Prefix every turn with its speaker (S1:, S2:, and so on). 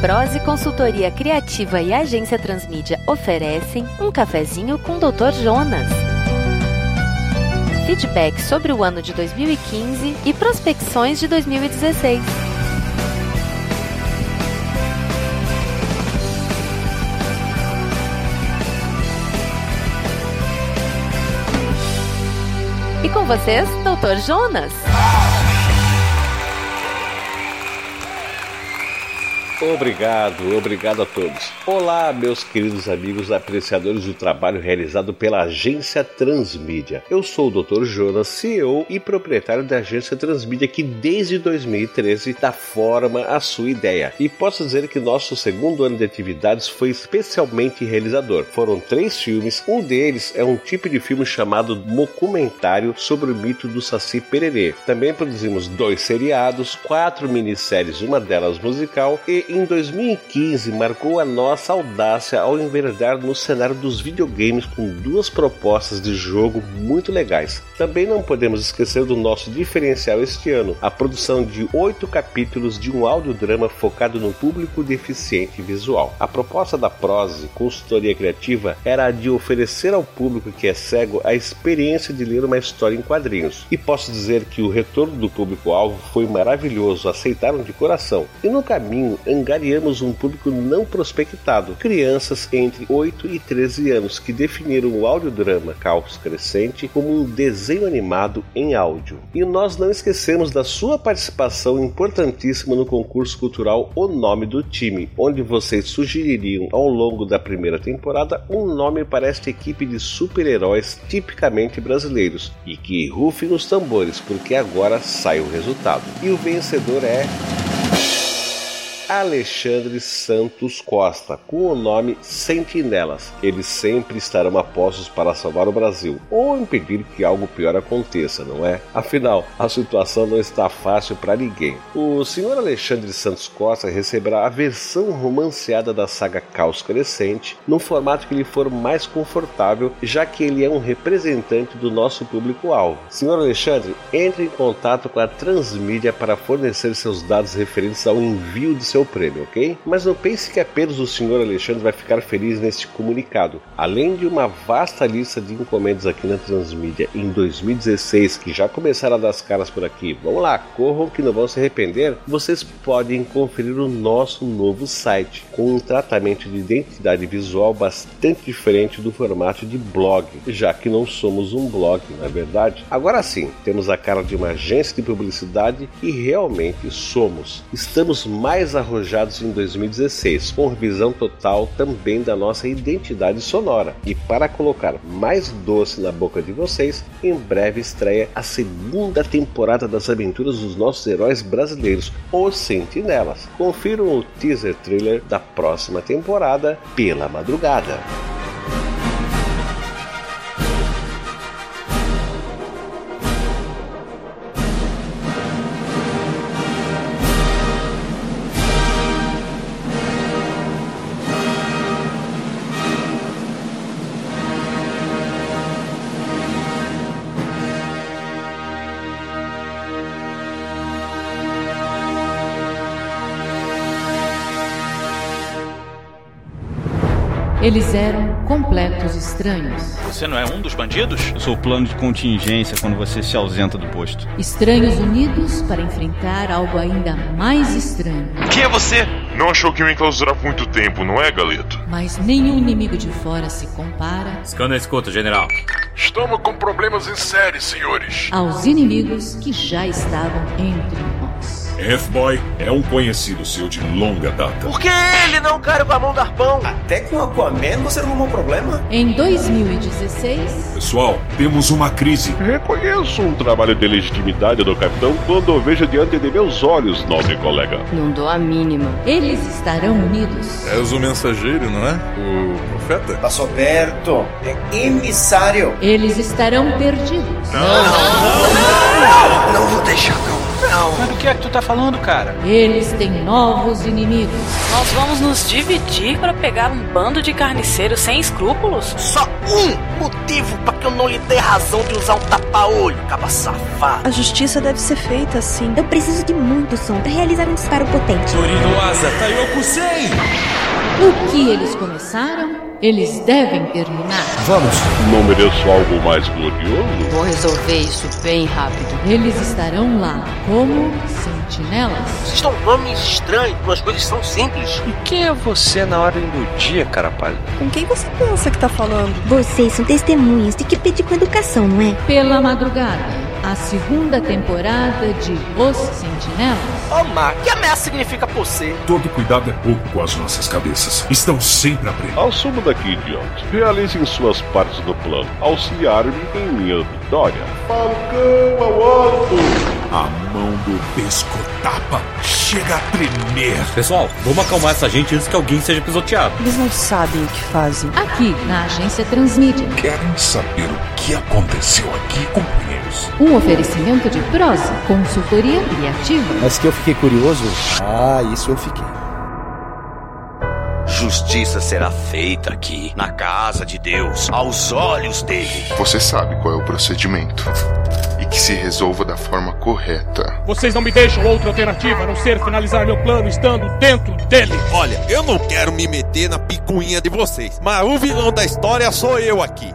S1: Prose Consultoria Criativa e Agência Transmídia oferecem um cafezinho com o Dr. Jonas. Feedback sobre o ano de 2015 e prospecções de 2016. E com vocês, Dr. Jonas.
S2: Obrigado, obrigado a todos. Olá, meus queridos amigos apreciadores do trabalho realizado pela agência Transmídia. Eu sou o Dr. Jonas, CEO e proprietário da agência Transmídia que desde 2013 dá forma à sua ideia. E posso dizer que nosso segundo ano de atividades foi especialmente realizador. Foram três filmes, um deles é um tipo de filme chamado documentário sobre o mito do Saci Pererê. Também produzimos dois seriados, quatro minisséries, uma delas musical e em 2015 marcou a nossa audácia ao enverdar no cenário dos videogames com duas propostas de jogo muito legais. Também não podemos esquecer do nosso diferencial este ano, a produção de oito capítulos de um audiodrama focado no público deficiente visual. A proposta da Prose, consultoria criativa, era a de oferecer ao público que é cego a experiência de ler uma história em quadrinhos. E posso dizer que o retorno do público-alvo foi maravilhoso, aceitaram de coração. E no caminho, angariamos um público não prospectado, crianças entre 8 e 13 anos, que definiram o audiodrama Caos Crescente como um desenho animado em áudio. E nós não esquecemos da sua participação importantíssima no concurso cultural O Nome do Time, onde vocês sugeririam ao longo da primeira temporada um nome para esta equipe de super-heróis tipicamente brasileiros. E que rufem os tambores, porque agora sai o resultado. E o vencedor é. Alexandre Santos Costa, com o nome Sentinelas. Eles sempre estarão apostos para salvar o Brasil ou impedir que algo pior aconteça, não é? Afinal, a situação não está fácil para ninguém. O senhor Alexandre Santos Costa receberá a versão romanceada da saga Caos Crescente no formato que lhe for mais confortável, já que ele é um representante do nosso público-alvo. Senhor Alexandre, entre em contato com a Transmídia para fornecer seus dados referentes ao envio de seu seu prêmio, ok? Mas não pense que apenas o senhor Alexandre vai ficar feliz neste comunicado. Além de uma vasta lista de encomendas aqui na Transmídia em 2016, que já começaram a dar as caras por aqui, vamos lá, corram que não vão se arrepender, vocês podem conferir o nosso novo site, com um tratamento de identidade visual bastante diferente do formato de blog, já que não somos um blog, não é verdade? Agora sim, temos a cara de uma agência de publicidade e realmente somos. Estamos mais arrojados arrojados em 2016, com revisão total também da nossa identidade sonora. E para colocar mais doce na boca de vocês, em breve estreia a segunda temporada das aventuras dos nossos heróis brasileiros, os Sentinelas. Confiram o teaser trailer da próxima temporada pela madrugada.
S3: Eles eram completos estranhos.
S4: Você não é um dos bandidos?
S5: Eu sou o plano de contingência quando você se ausenta do posto.
S3: Estranhos unidos para enfrentar algo ainda mais estranho.
S6: Quem é você? Não achou que me enclausurar por muito tempo, não é, Galeto?
S3: Mas nenhum inimigo de fora se compara.
S4: Scanner escuta, general.
S6: Estamos com problemas em série, senhores.
S3: Aos inimigos que já estavam entre nós.
S7: F-Boy é um conhecido seu de longa data.
S8: Por que ele não caiu com a mão do arpão?
S9: Até com Aquaman você arrumou um problema?
S3: Em 2016...
S7: Pessoal, temos uma crise.
S2: Reconheço um trabalho de legitimidade do capitão quando o vejo diante de meus olhos, nobre colega.
S1: Não dou a mínima.
S3: Eles estarão unidos.
S10: És o mensageiro, não é? O profeta?
S9: Passou perto. É emissário.
S3: Eles estarão perdidos.
S8: Não, não, não, não, não
S4: que é que tu tá falando, cara?
S3: Eles têm novos inimigos.
S11: Nós vamos nos dividir para pegar um bando de carniceiros sem escrúpulos?
S8: Só um motivo para que eu não lhe dê razão de usar um tapa-olho, caba safado.
S12: A justiça deve ser feita assim. Eu preciso de muito som para realizar um disparo potente.
S7: Torino Asa, Taioku 100!
S3: O que eles começaram, eles devem terminar.
S2: Vamos. Não mereço algo mais glorioso?
S1: Vou resolver isso bem rápido.
S3: Eles estarão lá como sentinelas.
S8: Vocês estão nomes estranhos, as coisas são simples.
S13: E quem é você na ordem do dia, cara pálido?
S12: Com quem você pensa que tá falando? Vocês são testemunhas de que pedir com educação, não é?
S3: Pela madrugada a segunda temporada de Os Sentinelas.
S8: Oh, Mar, que ameaça significa você?
S7: Todo cuidado é pouco com as nossas cabeças. Estão sempre a prender.
S2: Assumo daqui, idiota. Realizem suas partes do plano. Auxiliar-me em minha vitória. Falcão ao alto!
S7: A mão do pescotapa chega a tremer.
S4: Pessoal, vamos acalmar essa gente antes que alguém seja pisoteado.
S12: Eles não sabem o que fazem.
S3: Aqui, na agência Transmídia.
S7: Querem saber o que aconteceu aqui, companheiros?
S3: Um oferecimento de prosa, consultoria criativa.
S14: Mas que eu fiquei curioso? Ah, isso eu fiquei.
S8: Justiça será feita aqui, na casa de Deus, aos olhos dele.
S6: Você sabe qual é o procedimento. E que se resolva da forma correta.
S15: Vocês não me deixam outra alternativa a não ser finalizar meu plano estando dentro dele.
S16: Olha, eu não quero me meter na picuinha de vocês, mas o vilão da história sou eu aqui.